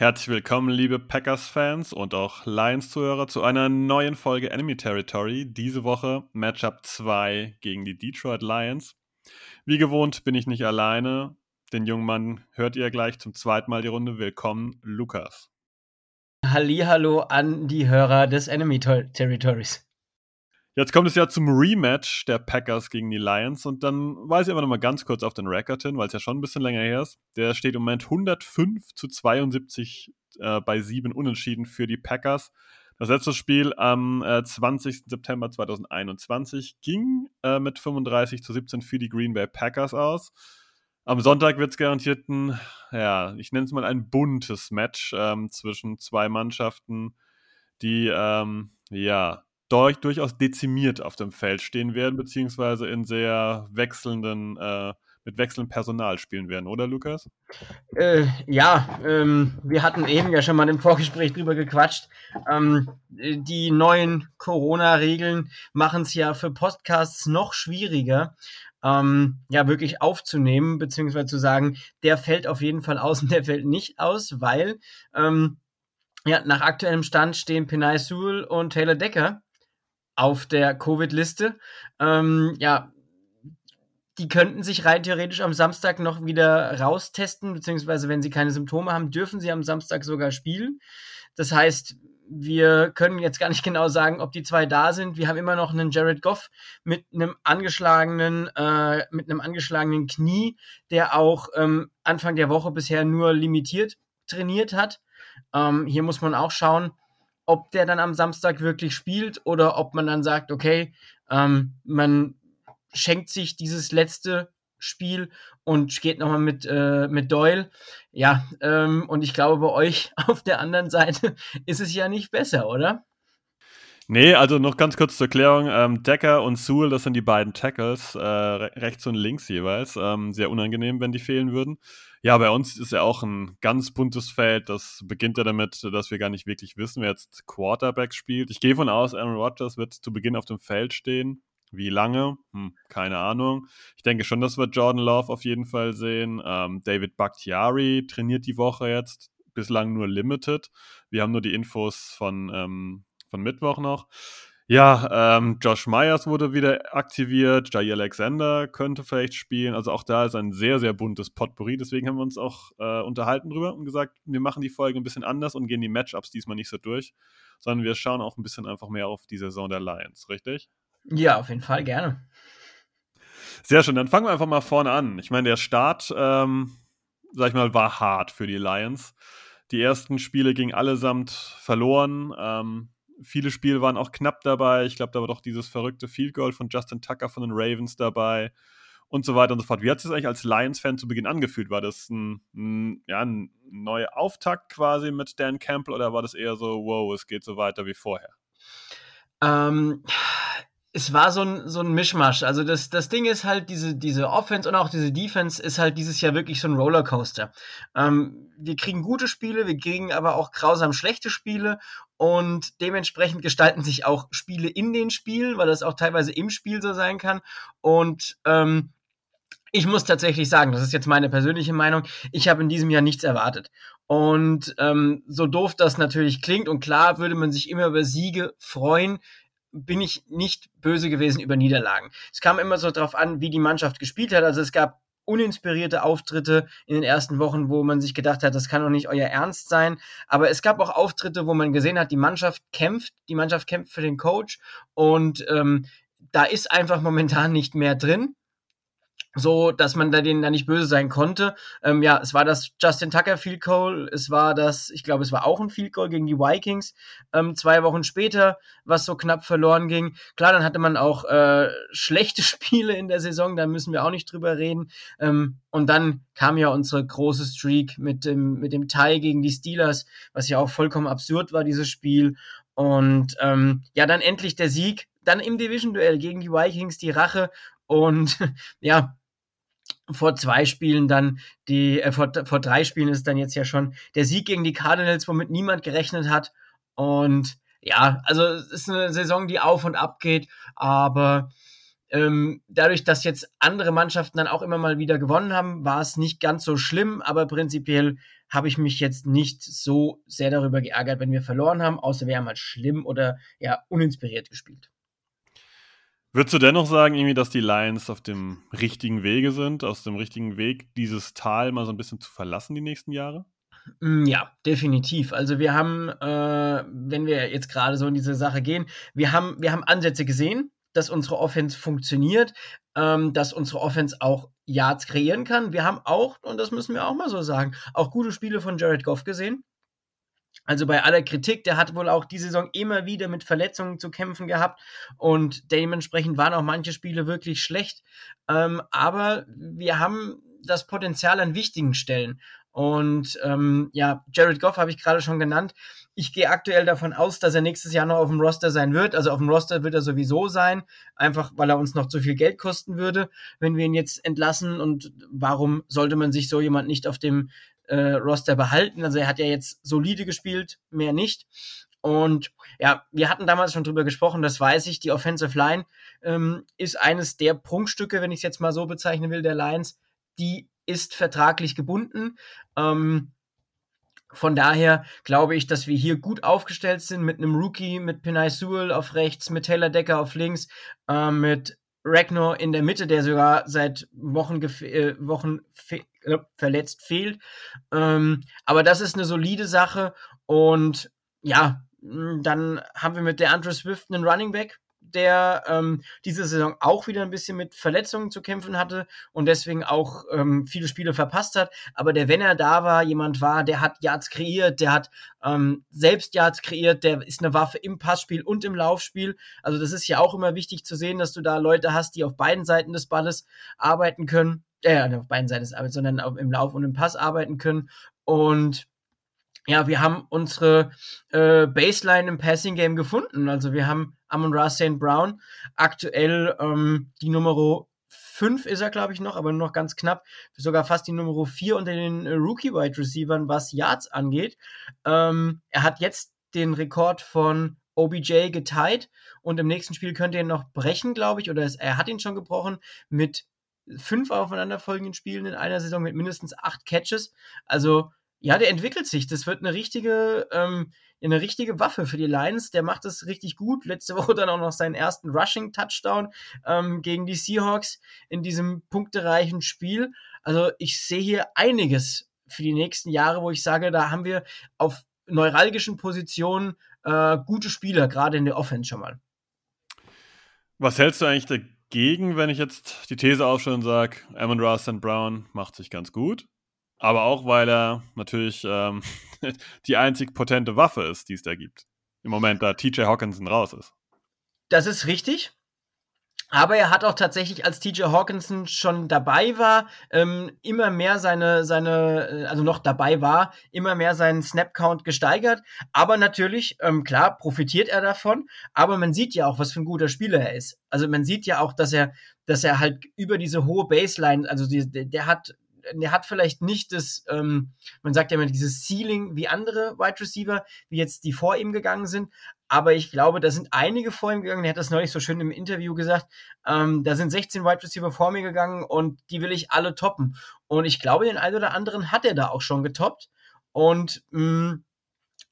Herzlich willkommen, liebe Packers-Fans und auch Lions-Zuhörer, zu einer neuen Folge Enemy Territory. Diese Woche Matchup 2 gegen die Detroit Lions. Wie gewohnt bin ich nicht alleine. Den jungen Mann hört ihr gleich zum zweiten Mal die Runde. Willkommen, Lukas. Hallo an die Hörer des Enemy Territories. Jetzt kommt es ja zum Rematch der Packers gegen die Lions und dann weise ich einfach nochmal ganz kurz auf den Record hin, weil es ja schon ein bisschen länger her ist. Der steht im Moment 105 zu 72 äh, bei 7 Unentschieden für die Packers. Das letzte Spiel am äh, 20. September 2021 ging äh, mit 35 zu 17 für die Green Bay Packers aus. Am Sonntag wird es garantiert ein, ja, ich nenne es mal ein buntes Match ähm, zwischen zwei Mannschaften, die, ähm, ja, durch, durchaus dezimiert auf dem Feld stehen werden, beziehungsweise in sehr wechselnden, äh, mit wechselndem Personal spielen werden, oder Lukas? Äh, ja, ähm, wir hatten eben ja schon mal im Vorgespräch drüber gequatscht. Ähm, die neuen Corona-Regeln machen es ja für Podcasts noch schwieriger, ähm, ja, wirklich aufzunehmen, beziehungsweise zu sagen, der fällt auf jeden Fall aus und der fällt nicht aus, weil ähm, ja, nach aktuellem Stand stehen Penay Sewell und Taylor Decker auf der Covid-Liste. Ähm, ja, die könnten sich rein theoretisch am Samstag noch wieder raustesten, beziehungsweise wenn sie keine Symptome haben, dürfen sie am Samstag sogar spielen. Das heißt, wir können jetzt gar nicht genau sagen, ob die zwei da sind. Wir haben immer noch einen Jared Goff mit einem angeschlagenen, äh, mit einem angeschlagenen Knie, der auch ähm, Anfang der Woche bisher nur limitiert trainiert hat. Ähm, hier muss man auch schauen, ob der dann am Samstag wirklich spielt oder ob man dann sagt, okay, ähm, man schenkt sich dieses letzte Spiel und geht nochmal mit, äh, mit Doyle. Ja, ähm, und ich glaube, bei euch auf der anderen Seite ist es ja nicht besser, oder? Nee, also noch ganz kurz zur Erklärung. Ähm, Decker und Sewell, das sind die beiden Tackles, äh, rechts und links jeweils. Ähm, sehr unangenehm, wenn die fehlen würden. Ja, bei uns ist ja auch ein ganz buntes Feld. Das beginnt ja damit, dass wir gar nicht wirklich wissen, wer jetzt Quarterback spielt. Ich gehe von aus, Aaron Rodgers wird zu Beginn auf dem Feld stehen. Wie lange? Hm, keine Ahnung. Ich denke schon, dass wir Jordan Love auf jeden Fall sehen. Ähm, David Bakhtiari trainiert die Woche jetzt. Bislang nur limited. Wir haben nur die Infos von, ähm, von Mittwoch noch. Ja, ähm, Josh Myers wurde wieder aktiviert, Jay Alexander könnte vielleicht spielen. Also auch da ist ein sehr, sehr buntes Potpourri. Deswegen haben wir uns auch äh, unterhalten drüber und gesagt, wir machen die Folge ein bisschen anders und gehen die Matchups diesmal nicht so durch, sondern wir schauen auch ein bisschen einfach mehr auf die Saison der Lions, richtig? Ja, auf jeden Fall, gerne. Sehr schön, dann fangen wir einfach mal vorne an. Ich meine, der Start, ähm, sag ich mal, war hart für die Lions. Die ersten Spiele gingen allesamt verloren. Ähm, viele Spiele waren auch knapp dabei. Ich glaube, da war doch dieses verrückte Field Goal von Justin Tucker von den Ravens dabei und so weiter und so fort. Wie hat es sich eigentlich als Lions-Fan zu Beginn angefühlt? War das ein, ein, ja, ein neuer Auftakt quasi mit Dan Campbell oder war das eher so, wow, es geht so weiter wie vorher? Ähm, es war so ein, so ein Mischmasch. Also das, das Ding ist halt, diese, diese Offense und auch diese Defense ist halt dieses Jahr wirklich so ein Rollercoaster. Ähm, wir kriegen gute Spiele, wir kriegen aber auch grausam schlechte Spiele und dementsprechend gestalten sich auch Spiele in den Spielen, weil das auch teilweise im Spiel so sein kann. Und ähm, ich muss tatsächlich sagen, das ist jetzt meine persönliche Meinung, ich habe in diesem Jahr nichts erwartet. Und ähm, so doof das natürlich klingt, und klar würde man sich immer über Siege freuen, bin ich nicht böse gewesen über Niederlagen. Es kam immer so darauf an, wie die Mannschaft gespielt hat. Also es gab uninspirierte Auftritte in den ersten Wochen, wo man sich gedacht hat, das kann doch nicht euer Ernst sein. Aber es gab auch Auftritte, wo man gesehen hat, die Mannschaft kämpft, die Mannschaft kämpft für den Coach und ähm, da ist einfach momentan nicht mehr drin. So dass man da denen da nicht böse sein konnte. Ähm, ja, es war das Justin Tucker Field Goal, es war das, ich glaube, es war auch ein Field Goal gegen die Vikings, ähm, zwei Wochen später, was so knapp verloren ging. Klar, dann hatte man auch äh, schlechte Spiele in der Saison, da müssen wir auch nicht drüber reden. Ähm, und dann kam ja unsere große Streak mit dem, mit dem Tie gegen die Steelers, was ja auch vollkommen absurd war, dieses Spiel. Und ähm, ja, dann endlich der Sieg, dann im Division-Duell gegen die Vikings die Rache. Und ja, vor zwei Spielen dann die, äh, vor, vor drei Spielen ist dann jetzt ja schon der Sieg gegen die Cardinals, womit niemand gerechnet hat. Und ja, also es ist eine Saison, die auf und ab geht, aber ähm, dadurch, dass jetzt andere Mannschaften dann auch immer mal wieder gewonnen haben, war es nicht ganz so schlimm, aber prinzipiell habe ich mich jetzt nicht so sehr darüber geärgert, wenn wir verloren haben, außer wir haben halt schlimm oder ja uninspiriert gespielt. Würdest du dennoch sagen, irgendwie, dass die Lions auf dem richtigen Wege sind, aus dem richtigen Weg, dieses Tal mal so ein bisschen zu verlassen die nächsten Jahre? Mm, ja, definitiv. Also wir haben, äh, wenn wir jetzt gerade so in diese Sache gehen, wir haben, wir haben Ansätze gesehen, dass unsere Offense funktioniert, ähm, dass unsere Offense auch Yards kreieren kann. Wir haben auch, und das müssen wir auch mal so sagen, auch gute Spiele von Jared Goff gesehen. Also bei aller Kritik, der hat wohl auch die Saison immer wieder mit Verletzungen zu kämpfen gehabt und dementsprechend waren auch manche Spiele wirklich schlecht. Ähm, aber wir haben das Potenzial an wichtigen Stellen. Und ähm, ja, Jared Goff habe ich gerade schon genannt. Ich gehe aktuell davon aus, dass er nächstes Jahr noch auf dem Roster sein wird. Also auf dem Roster wird er sowieso sein, einfach weil er uns noch zu viel Geld kosten würde, wenn wir ihn jetzt entlassen. Und warum sollte man sich so jemand nicht auf dem äh, Roster behalten. Also er hat ja jetzt solide gespielt, mehr nicht. Und ja, wir hatten damals schon drüber gesprochen, das weiß ich, die Offensive Line ähm, ist eines der Prunkstücke, wenn ich es jetzt mal so bezeichnen will, der Lions. Die ist vertraglich gebunden. Ähm, von daher glaube ich, dass wir hier gut aufgestellt sind mit einem Rookie, mit Pinay Sewell auf rechts, mit Taylor Decker auf links, äh, mit Ragnar in der Mitte, der sogar seit Wochen, äh, Wochen fe äh, verletzt fehlt. Ähm, aber das ist eine solide Sache. Und ja, dann haben wir mit der Andre Swift einen Running Back, der ähm, diese Saison auch wieder ein bisschen mit Verletzungen zu kämpfen hatte und deswegen auch ähm, viele Spiele verpasst hat. Aber der, wenn er da war, jemand war, der hat Yards kreiert, der hat ähm, selbst Yards kreiert, der ist eine Waffe im Passspiel und im Laufspiel. Also das ist ja auch immer wichtig zu sehen, dass du da Leute hast, die auf beiden Seiten des Balles arbeiten können. Äh, auf beiden Seiten des Balles, sondern auch im Lauf und im Pass arbeiten können. Und ja, wir haben unsere äh, Baseline im Passing Game gefunden. Also wir haben Amon Ra St. Brown aktuell ähm, die Nummer 5 ist er, glaube ich, noch, aber nur noch ganz knapp. Sogar fast die Nummer 4 unter den äh, Rookie-Wide Receivern, was Yards angeht. Ähm, er hat jetzt den Rekord von OBJ geteilt und im nächsten Spiel könnte er ihn noch brechen, glaube ich, oder es, er hat ihn schon gebrochen mit fünf aufeinanderfolgenden Spielen in einer Saison mit mindestens acht Catches. Also ja, der entwickelt sich. Das wird eine richtige, ähm, eine richtige Waffe für die Lions. Der macht es richtig gut. Letzte Woche dann auch noch seinen ersten Rushing-Touchdown ähm, gegen die Seahawks in diesem punktereichen Spiel. Also ich sehe hier einiges für die nächsten Jahre, wo ich sage, da haben wir auf neuralgischen Positionen äh, gute Spieler, gerade in der Offense schon mal. Was hältst du eigentlich dagegen, wenn ich jetzt die These aufstelle und sage, Amon Ross Brown macht sich ganz gut? Aber auch, weil er natürlich ähm, die einzig potente Waffe ist, die es da gibt. Im Moment, da TJ Hawkinson raus ist. Das ist richtig. Aber er hat auch tatsächlich, als TJ Hawkinson schon dabei war, ähm, immer mehr seine, seine, äh, also noch dabei war, immer mehr seinen Snap-Count gesteigert. Aber natürlich, ähm, klar, profitiert er davon. Aber man sieht ja auch, was für ein guter Spieler er ist. Also man sieht ja auch, dass er, dass er halt über diese hohe Baseline, also die, der hat der hat vielleicht nicht das, ähm, man sagt ja immer dieses Ceiling wie andere Wide Receiver, wie jetzt die vor ihm gegangen sind. Aber ich glaube, da sind einige vor ihm gegangen. Er hat das neulich so schön im Interview gesagt. Ähm, da sind 16 Wide Receiver vor mir gegangen und die will ich alle toppen. Und ich glaube, den einen oder anderen hat er da auch schon getoppt. Und mh, mm,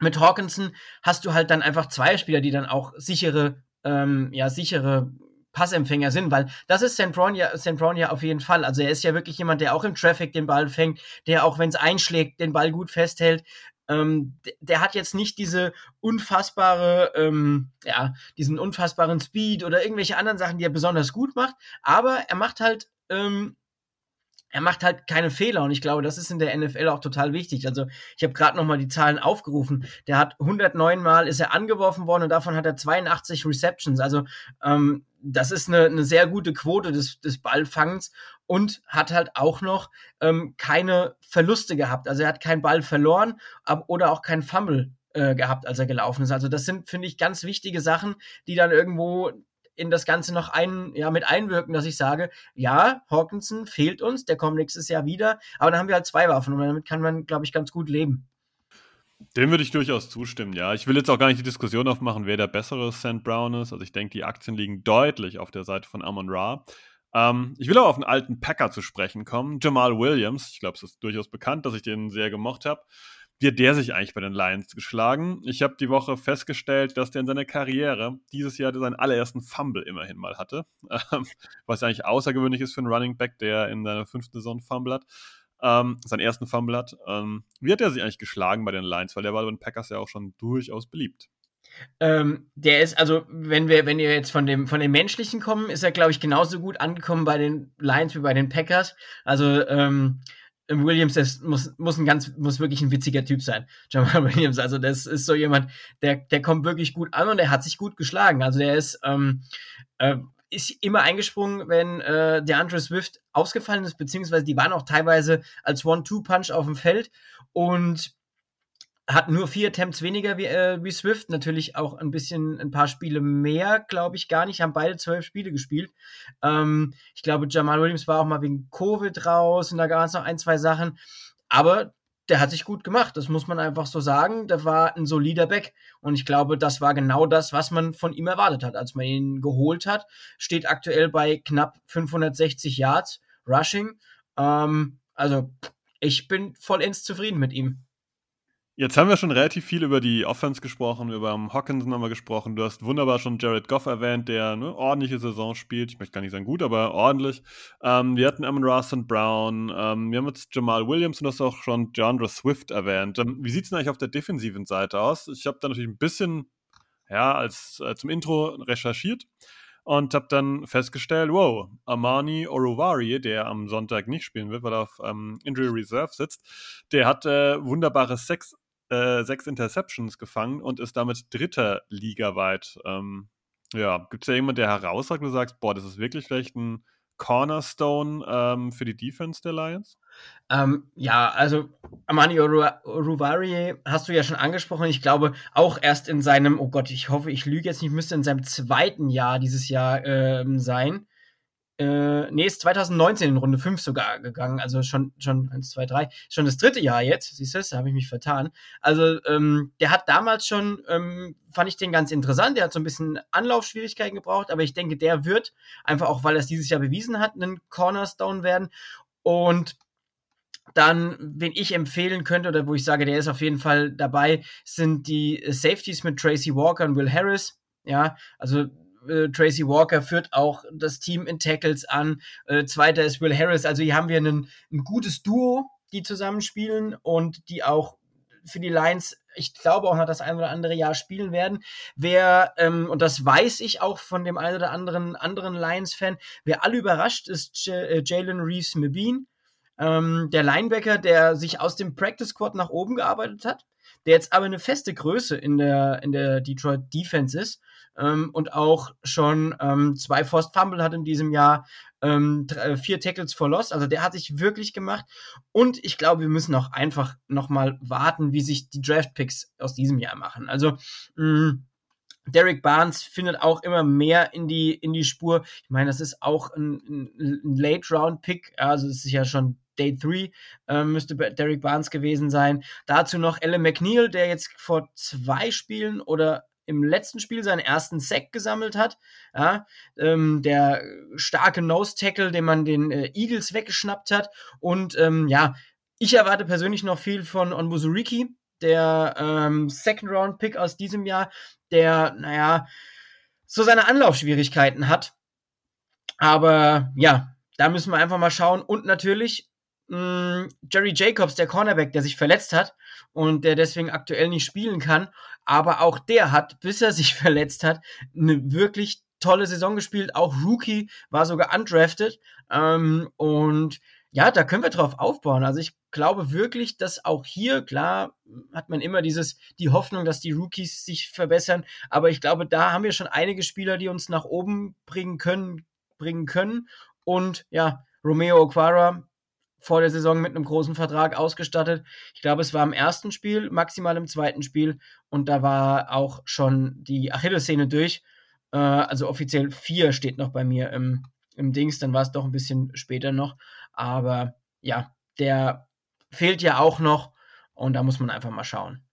mit Hawkinson hast du halt dann einfach zwei Spieler, die dann auch sichere, ähm, ja, sichere Passempfänger sind, weil das ist St. Brown, ja, St. Brown ja auf jeden Fall. Also er ist ja wirklich jemand, der auch im Traffic den Ball fängt, der auch wenn es einschlägt, den Ball gut festhält. Ähm, der hat jetzt nicht diese unfassbare, ähm, ja, diesen unfassbaren Speed oder irgendwelche anderen Sachen, die er besonders gut macht, aber er macht halt ähm, er macht halt keine Fehler und ich glaube, das ist in der NFL auch total wichtig. Also ich habe gerade noch mal die Zahlen aufgerufen. Der hat 109 Mal ist er angeworfen worden und davon hat er 82 Receptions. Also ähm, das ist eine, eine sehr gute Quote des, des Ballfangens und hat halt auch noch ähm, keine Verluste gehabt. Also er hat keinen Ball verloren ab, oder auch keinen Fumble äh, gehabt, als er gelaufen ist. Also das sind, finde ich, ganz wichtige Sachen, die dann irgendwo in das Ganze noch ein, ja, mit einwirken, dass ich sage, ja, Hawkinson fehlt uns, der kommt nächstes Jahr wieder, aber dann haben wir halt zwei Waffen und damit kann man, glaube ich, ganz gut leben. Dem würde ich durchaus zustimmen, ja. Ich will jetzt auch gar nicht die Diskussion aufmachen, wer der bessere St. Brown ist. Also ich denke, die Aktien liegen deutlich auf der Seite von Amon Ra. Ähm, ich will auch auf einen alten Packer zu sprechen kommen, Jamal Williams. Ich glaube, es ist durchaus bekannt, dass ich den sehr gemocht habe hat der sich eigentlich bei den Lions geschlagen? Ich habe die Woche festgestellt, dass der in seiner Karriere dieses Jahr seinen allerersten Fumble immerhin mal hatte. Ähm, was eigentlich außergewöhnlich ist für einen Running Back, der in seiner fünften Saison Fumble hat. Ähm, seinen ersten Fumble hat. Ähm, wie hat er sich eigentlich geschlagen bei den Lions? Weil der war bei den Packers ja auch schon durchaus beliebt. Ähm, der ist, also, wenn wir, wenn wir jetzt von dem, von dem Menschlichen kommen, ist er, glaube ich, genauso gut angekommen bei den Lions wie bei den Packers. Also, ähm, Williams, das muss, muss ein ganz, muss wirklich ein witziger Typ sein. Jamal Williams, also das ist so jemand, der, der kommt wirklich gut an und er hat sich gut geschlagen. Also der ist, ähm, äh, ist immer eingesprungen, wenn äh, der Andre Swift ausgefallen ist, beziehungsweise die waren auch teilweise als One-Two-Punch auf dem Feld und hat nur vier Attempts weniger wie, äh, wie Swift, natürlich auch ein bisschen ein paar Spiele mehr, glaube ich gar nicht, haben beide zwölf Spiele gespielt. Ähm, ich glaube, Jamal Williams war auch mal wegen Covid raus und da gab es noch ein, zwei Sachen, aber der hat sich gut gemacht, das muss man einfach so sagen. Der war ein solider Back und ich glaube, das war genau das, was man von ihm erwartet hat, als man ihn geholt hat. Steht aktuell bei knapp 560 Yards Rushing. Ähm, also ich bin vollends zufrieden mit ihm. Jetzt haben wir schon relativ viel über die Offense gesprochen, über Hawkinson haben wir gesprochen. Du hast wunderbar schon Jared Goff erwähnt, der eine ordentliche Saison spielt. Ich möchte gar nicht sagen gut, aber ordentlich. Ähm, wir hatten Amon Ross und Brown. Ähm, wir haben jetzt Jamal Williams und du hast auch schon DeAndre Swift erwähnt. Ähm, wie sieht es denn eigentlich auf der defensiven Seite aus? Ich habe da natürlich ein bisschen, ja, als äh, zum Intro recherchiert und habe dann festgestellt, wow, Amani Oruvari, der am Sonntag nicht spielen wird, weil er auf ähm, Injury Reserve sitzt, der hat äh, wunderbare Sex äh, sechs Interceptions gefangen und ist damit dritter ligaweit. Ähm, ja, gibt es da jemanden, der herausragt, und sagst, boah, das ist wirklich vielleicht ein Cornerstone ähm, für die Defense der Lions? Ähm, ja, also Amani Ruvari hast du ja schon angesprochen. Ich glaube, auch erst in seinem, oh Gott, ich hoffe, ich lüge jetzt nicht, müsste in seinem zweiten Jahr dieses Jahr ähm, sein äh, nee, ist 2019 in Runde 5 sogar gegangen, also schon, schon 1, 2, 3, schon das dritte Jahr jetzt, siehst du, da habe ich mich vertan. Also, ähm, der hat damals schon, ähm, fand ich den ganz interessant, der hat so ein bisschen Anlaufschwierigkeiten gebraucht, aber ich denke, der wird, einfach auch, weil er es dieses Jahr bewiesen hat, einen Cornerstone werden. Und dann, wen ich empfehlen könnte oder wo ich sage, der ist auf jeden Fall dabei, sind die Safeties mit Tracy Walker und Will Harris. Ja, also äh, Tracy Walker führt auch das Team in Tackles an. Äh, zweiter ist Will Harris. Also hier haben wir einen, ein gutes Duo, die zusammenspielen und die auch für die Lions, ich glaube auch noch das ein oder andere Jahr spielen werden. Wer, ähm, und das weiß ich auch von dem einen oder anderen anderen Lions-Fan, wer alle überrascht, ist äh, Jalen Reeves Mabine, ähm, der Linebacker, der sich aus dem Practice Squad nach oben gearbeitet hat, der jetzt aber eine feste Größe in der, in der Detroit Defense ist ähm, und auch schon ähm, zwei Forced Fumble hat in diesem Jahr, ähm, drei, äh, vier Tackles for Loss. Also der hat sich wirklich gemacht. Und ich glaube, wir müssen auch einfach nochmal warten, wie sich die Draft Picks aus diesem Jahr machen. Also mh, mm, Derek Barnes findet auch immer mehr in die, in die Spur. Ich meine, das ist auch ein, ein Late-Round-Pick, also es ist ja schon Day 3 äh, müsste Derek Barnes gewesen sein. Dazu noch Ellen McNeil, der jetzt vor zwei Spielen oder im letzten Spiel seinen ersten Sack gesammelt hat. Ja, ähm, der starke Nose-Tackle, den man den äh, Eagles weggeschnappt hat. Und ähm, ja, ich erwarte persönlich noch viel von Onwuzuriki, der ähm, Second-Round-Pick aus diesem Jahr, der, naja, so seine Anlaufschwierigkeiten hat. Aber ja, da müssen wir einfach mal schauen. Und natürlich mh, mm, Jerry Jacobs, der Cornerback, der sich verletzt hat und der deswegen aktuell nicht spielen kann. Aber auch der hat, bis er sich verletzt hat, eine wirklich tolle Saison gespielt. Auch Rookie war sogar undrafted. Ähm, und ja, da können wir drauf aufbauen. Also ich glaube wirklich, dass auch hier, klar, hat man immer dieses, die Hoffnung, dass die Rookies sich verbessern, aber ich glaube, da haben wir schon einige Spieler, die uns nach oben bringen können, bringen können. Und ja, Romeo Oquara vor der Saison mit einem großen Vertrag ausgestattet. Ich glaube, es war im ersten Spiel, maximal im zweiten Spiel. Und da war auch schon die Achillessehne durch. Äh, also offiziell vier steht noch bei mir im, im Dings. Dann war es doch ein bisschen später noch. Aber ja, der fehlt ja auch noch. Und da muss man einfach mal schauen.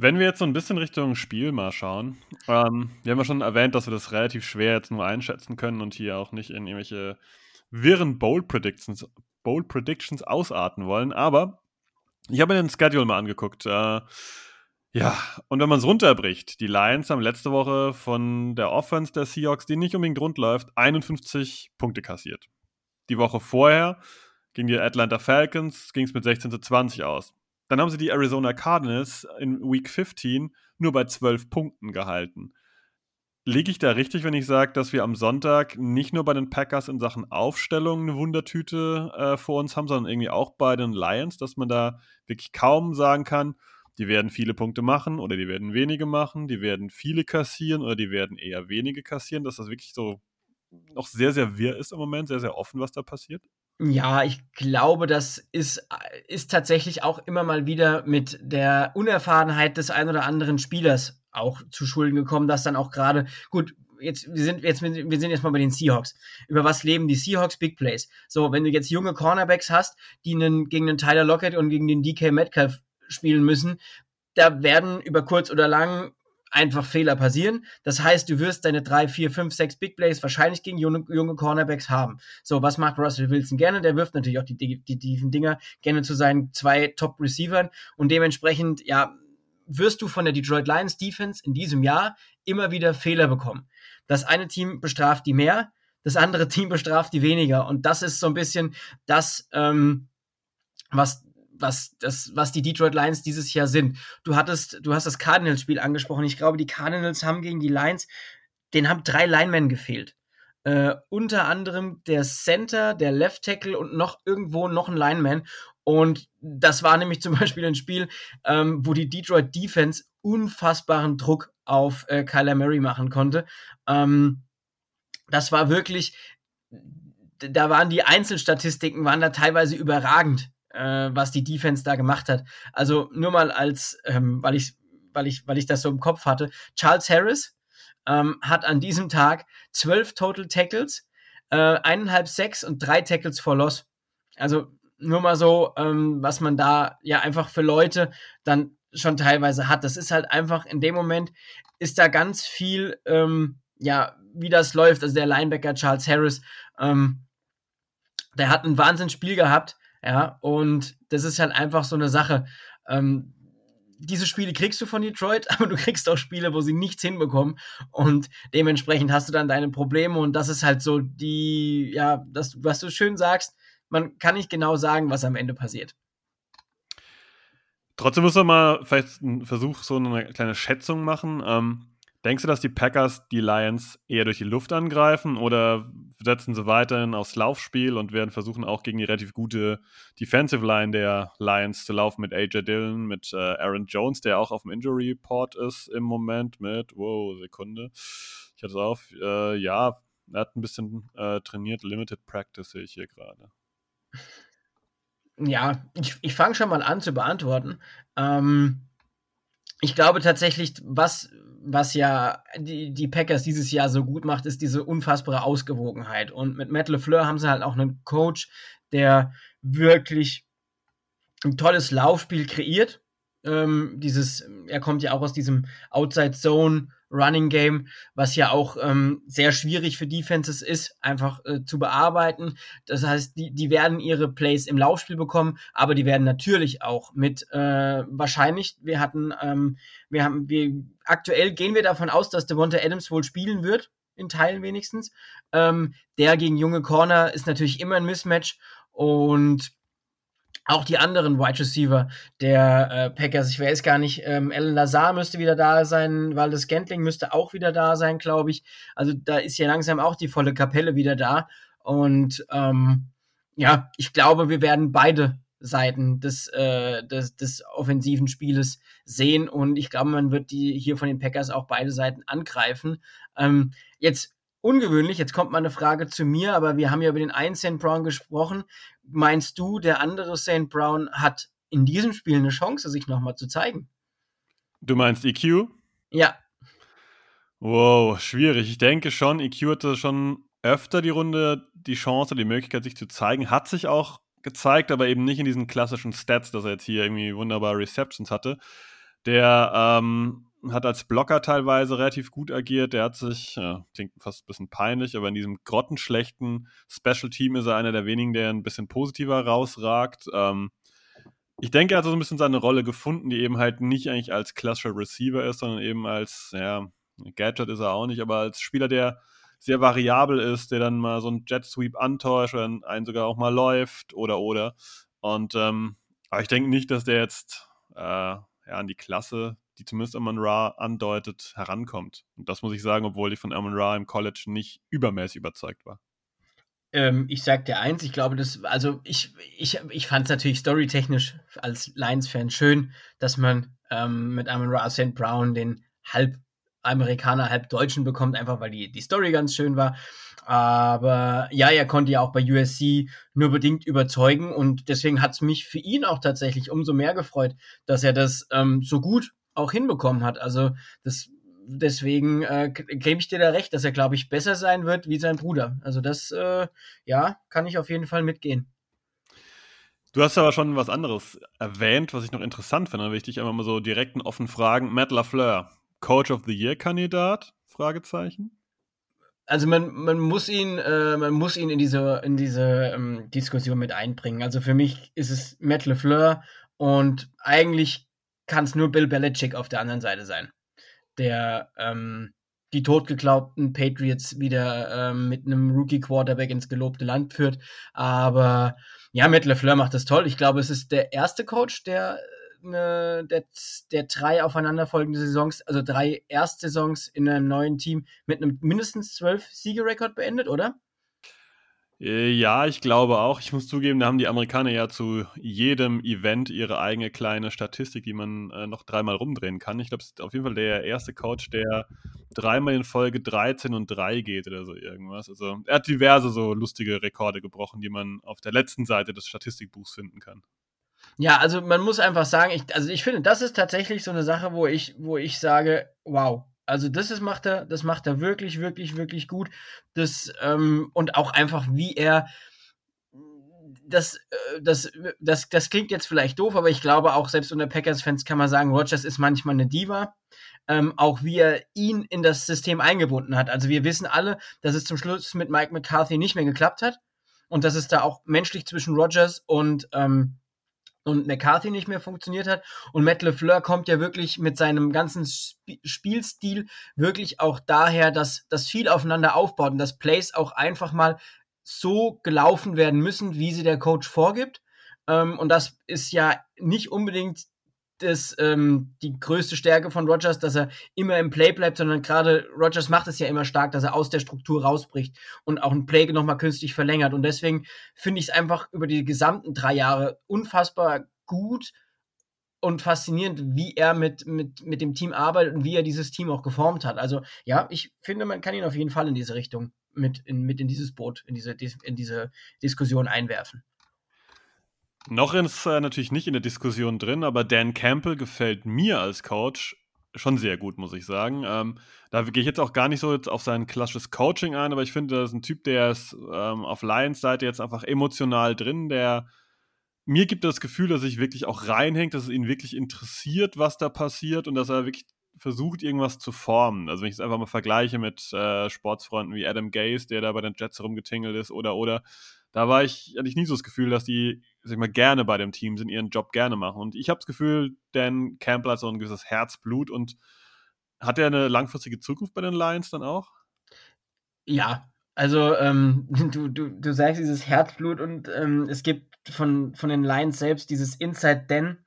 Wenn wir jetzt so ein bisschen Richtung Spiel mal schauen, ähm, wir haben ja schon erwähnt, dass wir das relativ schwer jetzt nur einschätzen können und hier auch nicht in irgendwelche wirren Bold Predictions, Bold Predictions ausarten wollen, aber ich habe mir den Schedule mal angeguckt. Äh, ja, und wenn man es runterbricht, die Lions haben letzte Woche von der Offense der Seahawks, die nicht unbedingt rund läuft, 51 Punkte kassiert. Die Woche vorher gegen die Atlanta Falcons ging es mit 16 zu 20 aus. Dann haben sie die Arizona Cardinals in Week 15 nur bei 12 Punkten gehalten. Liege ich da richtig, wenn ich sage, dass wir am Sonntag nicht nur bei den Packers in Sachen Aufstellung eine Wundertüte äh, vor uns haben, sondern irgendwie auch bei den Lions, dass man da wirklich kaum sagen kann, die werden viele Punkte machen oder die werden wenige machen, die werden viele kassieren oder die werden eher wenige kassieren, dass das wirklich so noch sehr, sehr wirr ist im Moment, sehr, sehr offen, was da passiert? Ja, ich glaube, das ist, ist tatsächlich auch immer mal wieder mit der Unerfahrenheit des ein oder anderen Spielers auch zu Schulden gekommen, dass dann auch gerade, gut, jetzt, wir sind jetzt, wir sind jetzt mal bei den Seahawks. Über was leben die Seahawks Big Plays? So, wenn du jetzt junge Cornerbacks hast, die einen, gegen den Tyler Lockett und gegen den DK Metcalf spielen müssen, da werden über kurz oder lang einfach Fehler passieren. Das heißt, du wirst deine drei, vier, fünf, sechs Big Plays wahrscheinlich gegen junge, junge Cornerbacks haben. So, was macht Russell Wilson gerne? Der wirft natürlich auch die, die, die tiefen Dinger gerne zu seinen zwei Top-Receivern und dementsprechend, ja, wirst du von der Detroit Lions Defense in diesem Jahr immer wieder Fehler bekommen. Das eine Team bestraft die mehr, das andere Team bestraft die weniger. Und das ist so ein bisschen das, ähm, was was, das, was die Detroit Lions dieses Jahr sind. Du hattest, du hast das Cardinals-Spiel angesprochen. Ich glaube, die Cardinals haben gegen die Lions, den haben drei Linemen gefehlt. Äh, unter anderem der Center, der Left Tackle und noch irgendwo noch ein Lineman. Und das war nämlich zum Beispiel ein Spiel, ähm, wo die Detroit Defense unfassbaren Druck auf äh, Kyler Murray machen konnte. Ähm, das war wirklich, da waren die Einzelstatistiken, waren da teilweise überragend äh, was die Defense da gemacht hat. Also nur mal als, ähm, weil ich, weil ich, weil ich das so im Kopf hatte. Charles Harris ähm, hat an diesem Tag zwölf Total Tackles, äh, eineinhalb Sacks und drei Tackles for Loss. Also nur mal so, ähm, was man da ja einfach für Leute dann schon teilweise hat. Das ist halt einfach in dem Moment ist da ganz viel, ähm, ja, wie das läuft. Also der Linebacker Charles Harris, ähm, der hat ein Wahnsinnsspiel gehabt ja, und das ist halt einfach so eine Sache. Ähm, diese Spiele kriegst du von Detroit, aber du kriegst auch Spiele, wo sie nichts hinbekommen. Und dementsprechend hast du dann deine Probleme. Und das ist halt so die, ja, das, was du schön sagst, man kann nicht genau sagen, was am Ende passiert. Trotzdem muss man mal vielleicht einen Versuch, so eine kleine Schätzung machen. Ähm, Denkst du, dass die Packers die Lions eher durch die Luft angreifen oder setzen sie weiterhin aufs Laufspiel und werden versuchen, auch gegen die relativ gute Defensive Line der Lions zu laufen mit AJ Dillon, mit äh, Aaron Jones, der auch auf dem Injury Report ist im Moment mit, wow, Sekunde, ich hatte es auf, äh, ja, er hat ein bisschen äh, trainiert, Limited Practice sehe ich hier gerade. Ja, ich, ich fange schon mal an zu beantworten. Ähm, ich glaube tatsächlich, was was ja die, die Packers dieses Jahr so gut macht, ist diese unfassbare Ausgewogenheit. Und mit Matt LeFleur haben sie halt auch einen Coach, der wirklich ein tolles Laufspiel kreiert. Ähm, dieses, er kommt ja auch aus diesem Outside Zone Running Game, was ja auch ähm, sehr schwierig für Defenses ist, einfach äh, zu bearbeiten. Das heißt, die, die werden ihre Plays im Laufspiel bekommen, aber die werden natürlich auch mit äh, wahrscheinlich, wir hatten, ähm, wir haben, wir aktuell gehen wir davon aus, dass Devonta Adams wohl spielen wird, in Teilen wenigstens. Ähm, der gegen junge Corner ist natürlich immer ein Mismatch und auch die anderen Wide Receiver der äh, Packers, ich weiß gar nicht, ähm, Alan Lazar müsste wieder da sein, weil das Gantling müsste auch wieder da sein, glaube ich. Also da ist ja langsam auch die volle Kapelle wieder da. Und ähm, ja, ich glaube, wir werden beide Seiten des, äh, des, des offensiven Spieles sehen und ich glaube, man wird die hier von den Packers auch beide Seiten angreifen. Ähm, jetzt ungewöhnlich, jetzt kommt mal eine Frage zu mir, aber wir haben ja über den einen St. Brown gesprochen. Meinst du, der andere St. Brown hat in diesem Spiel eine Chance, sich nochmal zu zeigen? Du meinst EQ? Ja. Wow, schwierig. Ich denke schon, EQ hatte schon öfter die Runde die Chance, die Möglichkeit, sich zu zeigen. Hat sich auch gezeigt, aber eben nicht in diesen klassischen Stats, dass er jetzt hier irgendwie wunderbare Receptions hatte. Der ähm, hat als Blocker teilweise relativ gut agiert. Der hat sich, ja, klingt fast ein bisschen peinlich, aber in diesem grottenschlechten Special Team ist er einer der wenigen, der ein bisschen positiver rausragt. Ähm, ich denke, er hat so ein bisschen seine Rolle gefunden, die eben halt nicht eigentlich als klassischer Receiver ist, sondern eben als, ja, Gadget ist er auch nicht, aber als Spieler, der sehr variabel ist, der dann mal so einen Jet Sweep antäuscht oder einen sogar auch mal läuft oder oder. Und ähm, aber ich denke nicht, dass der jetzt äh, ja, an die Klasse, die zumindest Amon Ra andeutet, herankommt. Und das muss ich sagen, obwohl ich von Amon Ra im College nicht übermäßig überzeugt war. Ähm, ich sag dir eins, ich glaube, das, also ich, ich, ich fand es natürlich storytechnisch als Lions-Fan schön, dass man ähm, mit Amon Ra St. Brown den halb Amerikaner, halb Deutschen bekommt, einfach weil die, die Story ganz schön war. Aber ja, er konnte ja auch bei USC nur bedingt überzeugen und deswegen hat es mich für ihn auch tatsächlich umso mehr gefreut, dass er das ähm, so gut auch hinbekommen hat. Also das, deswegen äh, gebe ich dir da recht, dass er, glaube ich, besser sein wird wie sein Bruder. Also das, äh, ja, kann ich auf jeden Fall mitgehen. Du hast aber schon was anderes erwähnt, was ich noch interessant finde. Da will ich dich einmal mal so direkt und offen fragen. Matt LaFleur, Coach of the Year Kandidat? Fragezeichen. Also man, man muss ihn, äh, man muss ihn in diese, in diese ähm, Diskussion mit einbringen. Also für mich ist es Matt LeFleur und eigentlich kann es nur Bill Belichick auf der anderen Seite sein, der ähm, die totgeglaubten Patriots wieder ähm, mit einem Rookie-Quarterback ins gelobte Land führt. Aber ja, Matt LeFleur macht das toll. Ich glaube, es ist der erste Coach, der eine, der, der drei aufeinanderfolgende Saisons, also drei Erstsaisons in einem neuen Team mit einem mindestens zwölf Siegerekord beendet, oder? Äh, ja, ich glaube auch. Ich muss zugeben, da haben die Amerikaner ja zu jedem Event ihre eigene kleine Statistik, die man äh, noch dreimal rumdrehen kann. Ich glaube, es ist auf jeden Fall der erste Coach, der dreimal in Folge 13 und 3 geht oder so irgendwas. Also er hat diverse so lustige Rekorde gebrochen, die man auf der letzten Seite des Statistikbuchs finden kann. Ja, also man muss einfach sagen, ich, also ich finde, das ist tatsächlich so eine Sache, wo ich, wo ich sage, wow, also das ist, macht er, das macht er wirklich, wirklich, wirklich gut. Das, ähm, und auch einfach, wie er das, äh, das, das, das klingt jetzt vielleicht doof, aber ich glaube auch selbst unter Packers-Fans kann man sagen, Rogers ist manchmal eine Diva. Ähm, auch wie er ihn in das System eingebunden hat. Also wir wissen alle, dass es zum Schluss mit Mike McCarthy nicht mehr geklappt hat und dass es da auch menschlich zwischen Rogers und ähm, und McCarthy nicht mehr funktioniert hat. Und Matt LeFleur kommt ja wirklich mit seinem ganzen Sp Spielstil wirklich auch daher, dass das viel aufeinander aufbaut und dass Plays auch einfach mal so gelaufen werden müssen, wie sie der Coach vorgibt. Ähm, und das ist ja nicht unbedingt das, ähm, die größte Stärke von Rogers, dass er immer im Play bleibt, sondern gerade Rogers macht es ja immer stark, dass er aus der Struktur rausbricht und auch ein Play nochmal künstlich verlängert. Und deswegen finde ich es einfach über die gesamten drei Jahre unfassbar gut und faszinierend, wie er mit, mit, mit dem Team arbeitet und wie er dieses Team auch geformt hat. Also ja, ich finde, man kann ihn auf jeden Fall in diese Richtung mit in, mit in dieses Boot, in diese, in diese Diskussion einwerfen. Noch ist er natürlich nicht in der Diskussion drin, aber Dan Campbell gefällt mir als Coach schon sehr gut, muss ich sagen. Ähm, da gehe ich jetzt auch gar nicht so jetzt auf sein klassisches Coaching ein, aber ich finde, das ist ein Typ, der ist ähm, auf Lions Seite jetzt einfach emotional drin, der mir gibt das Gefühl, dass sich wirklich auch reinhängt, dass es ihn wirklich interessiert, was da passiert und dass er wirklich versucht, irgendwas zu formen. Also wenn ich es einfach mal vergleiche mit äh, Sportsfreunden wie Adam Gaze, der da bei den Jets rumgetingelt ist, oder oder, da war ich, hatte ich nie so das Gefühl, dass die, sag ich mal, gerne bei dem Team sind, ihren Job gerne machen. Und ich habe das Gefühl, Dan Campbell hat so ein gewisses Herzblut und hat er eine langfristige Zukunft bei den Lions dann auch? Ja, also ähm, du, du, du sagst dieses Herzblut und ähm, es gibt von, von den Lions selbst dieses Inside Den,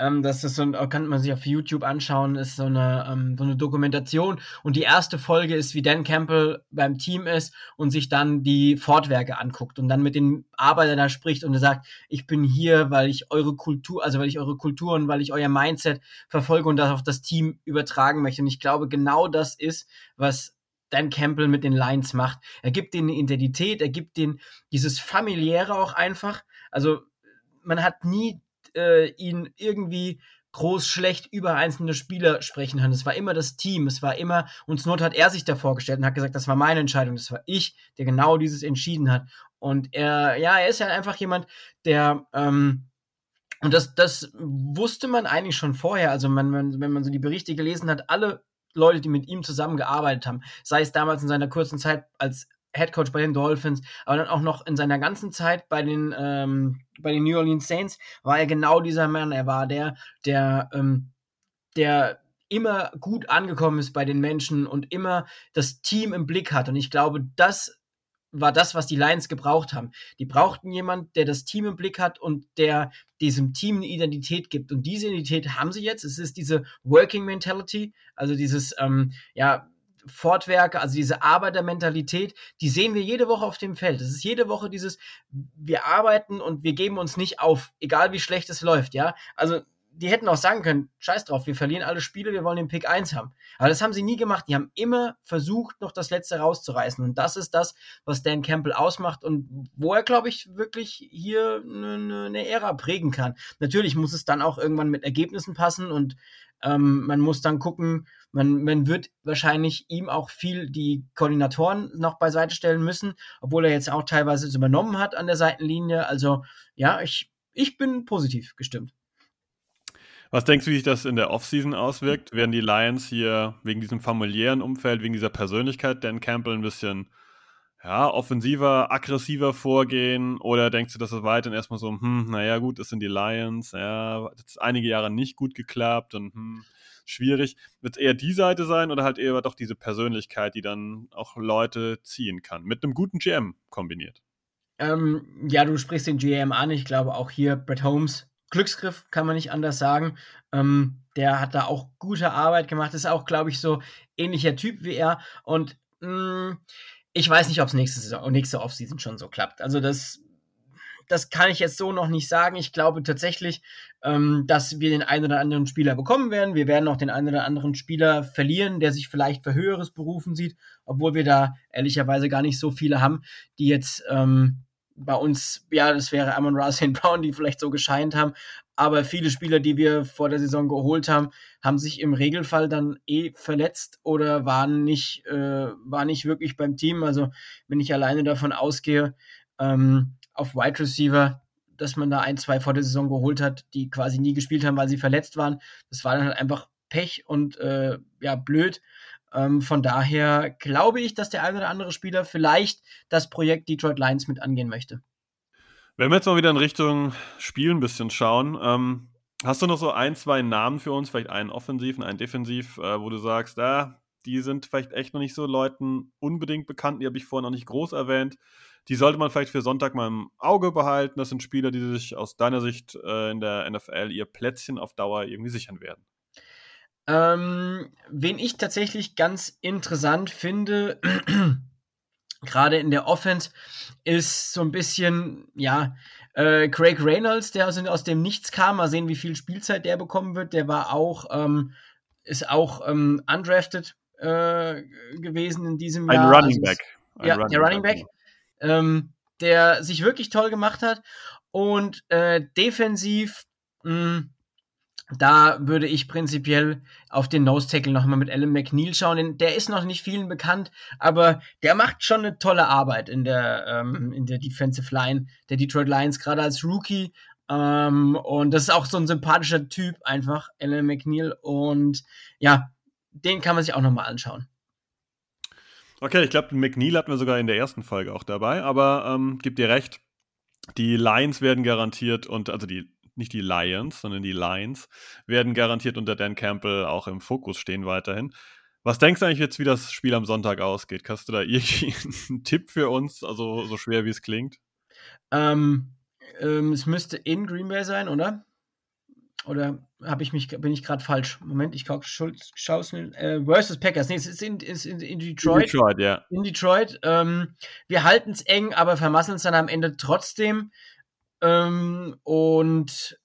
Ähm, das ist so ein, kann man sich auf YouTube anschauen, ist so eine, ähm, so eine Dokumentation. Und die erste Folge ist, wie Dan Campbell beim Team ist und sich dann die Fortwerke anguckt und dann mit den Arbeitern da spricht und er sagt, ich bin hier, weil ich eure Kultur, also weil ich eure Kultur und weil ich euer Mindset verfolge und das auf das Team übertragen möchte. Und ich glaube, genau das ist, was Dan Campbell mit den Lions macht. Er gibt denen eine Identität, er gibt denen dieses familiäre auch einfach. Also man hat nie äh, ihn irgendwie groß schlecht über einzelne Spieler sprechen können. Es war immer das Team, es war immer, und Not hat er sich da vorgestellt und hat gesagt, das war meine Entscheidung, das war ich, der genau dieses entschieden hat. Und er, ja, er ist ja einfach jemand, der, ähm, und das, das wusste man eigentlich schon vorher. Also, man, man, wenn man so die Berichte gelesen hat, alle Leute, die mit ihm zusammengearbeitet haben, sei es damals in seiner kurzen Zeit als Head Coach bei den Dolphins, aber dann auch noch in seiner ganzen Zeit bei den, ähm, bei den New Orleans Saints war er genau dieser Mann. Er war der, der, ähm, der immer gut angekommen ist bei den Menschen und immer das Team im Blick hat. Und ich glaube, das war das, was die Lions gebraucht haben. Die brauchten jemand, der das Team im Blick hat und der diesem Team eine Identität gibt. Und diese Identität haben sie jetzt. Es ist diese Working Mentality, also dieses, ähm, ja, Fortwerke, also diese Arbeitermentalität, die sehen wir jede Woche auf dem Feld. Es ist jede Woche dieses, wir arbeiten und wir geben uns nicht auf, egal wie schlecht es läuft, ja. Also die hätten auch sagen können, scheiß drauf, wir verlieren alle Spiele, wir wollen den Pick 1 haben. Aber das haben sie nie gemacht. Die haben immer versucht, noch das Letzte rauszureißen. Und das ist das, was Dan Campbell ausmacht und wo er, glaube ich, wirklich hier eine, eine Ära prägen kann. Natürlich muss es dann auch irgendwann mit Ergebnissen passen und ähm, man muss dann gucken, man, man wird wahrscheinlich ihm auch viel die Koordinatoren noch beiseite stellen müssen, obwohl er jetzt auch teilweise es übernommen hat an der Seitenlinie. Also ja, ich, ich bin positiv gestimmt. Was denkst du, wie sich das in der Offseason auswirkt? Werden die Lions hier wegen diesem familiären Umfeld, wegen dieser Persönlichkeit Dan Campbell ein bisschen ja, offensiver, aggressiver vorgehen? Oder denkst du, dass es weiterhin erstmal so, hm, naja, gut, das sind die Lions, ja, hat jetzt einige Jahre nicht gut geklappt und hm, schwierig. Wird es eher die Seite sein oder halt eher doch diese Persönlichkeit, die dann auch Leute ziehen kann, mit einem guten GM kombiniert? Ähm, ja, du sprichst den GM an. Ich glaube auch hier Brett Holmes Glücksgriff, kann man nicht anders sagen. Ähm, der hat da auch gute Arbeit gemacht, ist auch, glaube ich, so ähnlicher Typ wie er. Und mh, mm, ich weiß nicht, ob es nächste nächste Offseason schon so klappt. Also das, das kann ich jetzt so noch nicht sagen. Ich glaube tatsächlich, ähm, dass wir den einen oder anderen Spieler bekommen werden. Wir werden auch den einen oder anderen Spieler verlieren, der sich vielleicht für Höheres berufen sieht, obwohl wir da ehrlicherweise gar nicht so viele haben, die jetzt ähm, bei uns, ja, das wäre Amon Ra St. Brown, die vielleicht so gescheint haben. Aber viele Spieler, die wir vor der Saison geholt haben, haben sich im Regelfall dann eh verletzt oder waren nicht, äh, waren nicht wirklich beim Team. Also wenn ich alleine davon ausgehe, ähm, auf Wide Receiver, dass man da ein, zwei vor der Saison geholt hat, die quasi nie gespielt haben, weil sie verletzt waren. Das war dann halt einfach Pech und äh, ja, blöd. Ähm, von daher glaube ich, dass der ein oder andere Spieler vielleicht das Projekt Detroit Lions mit angehen möchte. Wenn wir jetzt mal wieder in Richtung Spiel ein bisschen schauen, ähm, hast du noch so ein, zwei Namen für uns, vielleicht einen offensiven, einen defensiv, äh, wo du sagst, ah, die sind vielleicht echt noch nicht so Leuten unbedingt bekannt, die habe ich vorhin noch nicht groß erwähnt. Die sollte man vielleicht für Sonntag mal im Auge behalten. Das sind Spieler, die sich aus deiner Sicht äh, in der NFL ihr Plätzchen auf Dauer irgendwie sichern werden. Ähm, wen ich tatsächlich ganz interessant finde, gerade in der Offense, ist so ein bisschen, ja, äh, Craig Reynolds, der aus, aus, dem Nichts kam. Mal sehen, wie viel Spielzeit der bekommen wird. Der war auch, ähm, ist auch ähm, undrafted äh, gewesen in diesem ein Jahr. Running Back. Ein ja, Running der Running Back, ähm, der sich wirklich toll gemacht hat. Und äh, defensiv, mh, hm, da würde ich prinzipiell auf den Nose Tackle nochmal mit Alan McNeil schauen. Denn der ist noch nicht vielen bekannt, aber der macht schon eine tolle Arbeit in der, ähm, in der Defensive Line der Detroit Lions, gerade als Rookie. Ähm, und das ist auch so ein sympathischer Typ, einfach, Alan McNeil. Und ja, den kann man sich auch nochmal anschauen. Okay, ich glaube, McNeil hatten wir sogar in der ersten Folge auch dabei, aber ähm, gib dir recht, die Lions werden garantiert und also die nicht die Lions, sondern die Lions, werden garantiert unter Dan Campbell auch im Fokus stehen weiterhin. Was denkst du eigentlich jetzt, wie das Spiel am Sonntag ausgeht? Hast du da irgendwie einen Tipp für uns, also so schwer wie es klingt? Ähm, ähm, es müsste in Green Bay sein, oder? Oder habe ich mich, bin ich gerade falsch. Moment, ich schaue es äh, versus Packers. Nee, es ist in, ist in, in Detroit. In Detroit, ja. In Detroit. Ähm, wir halten es eng, aber vermasseln es dann am Ende trotzdem. Ähm, und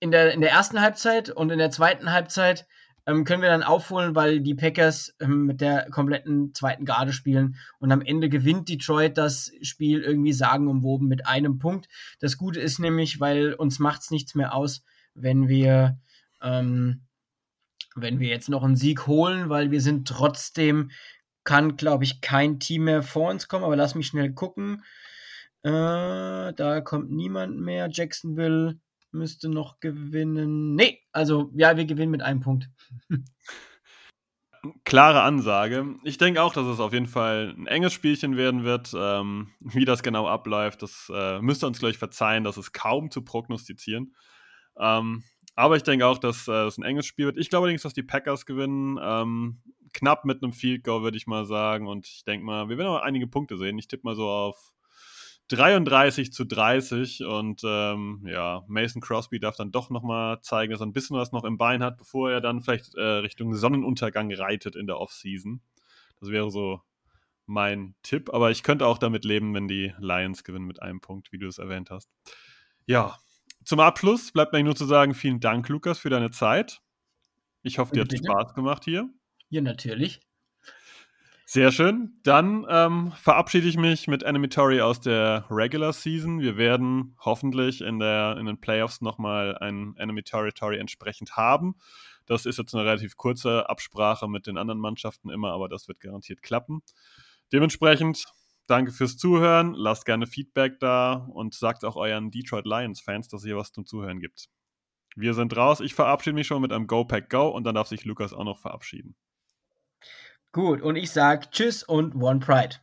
in der, in der ersten Halbzeit und in der zweiten Halbzeit ähm, können wir dann aufholen, weil die Packers ähm, mit der kompletten zweiten Garde spielen und am Ende gewinnt Detroit das Spiel irgendwie sagenumwoben mit einem Punkt. Das Gute ist nämlich, weil uns macht es nichts mehr aus, wenn wir ähm, wenn wir jetzt noch einen Sieg holen, weil wir sind trotzdem, kann, glaube ich, kein Team mehr vor uns kommen, aber lass mich schnell gucken. Äh, da kommt niemand mehr. Jacksonville müsste noch gewinnen. Nee, also ja, wir gewinnen mit einem Punkt. Klare Ansage. Ich denke auch, dass es auf jeden Fall ein enges Spielchen werden wird. Ähm, wie das genau abläuft, das äh, müsst ihr uns gleich verzeihen, das ist kaum zu prognostizieren. Ähm, aber ich denke auch, dass äh, es ein enges Spiel wird. Ich glaube allerdings, dass die Packers gewinnen. Ähm, knapp mit einem Field Goal, würde ich mal sagen. Und ich denke mal, wir werden auch einige Punkte sehen. Ich tippe mal so auf 33 zu 30 und ähm, ja, Mason Crosby darf dann doch nochmal zeigen, dass er ein bisschen was noch im Bein hat, bevor er dann vielleicht äh, Richtung Sonnenuntergang reitet in der Offseason. Das wäre so mein Tipp, aber ich könnte auch damit leben, wenn die Lions gewinnen mit einem Punkt, wie du es erwähnt hast. Ja, zum Abschluss bleibt mir nur zu sagen, vielen Dank, Lukas, für deine Zeit. Ich hoffe, dir hat Spaß gemacht hier. Ja, natürlich. Sehr schön. Dann ähm, verabschiede ich mich mit Animatory aus der Regular Season. Wir werden hoffentlich in, der, in den Playoffs nochmal ein Territory entsprechend haben. Das ist jetzt eine relativ kurze Absprache mit den anderen Mannschaften immer, aber das wird garantiert klappen. Dementsprechend danke fürs Zuhören. Lasst gerne Feedback da und sagt auch euren Detroit Lions-Fans, dass es hier was zum Zuhören gibt. Wir sind raus. Ich verabschiede mich schon mit einem Go Pack Go und dann darf sich Lukas auch noch verabschieden. Gut, und ich sage Tschüss und One Pride.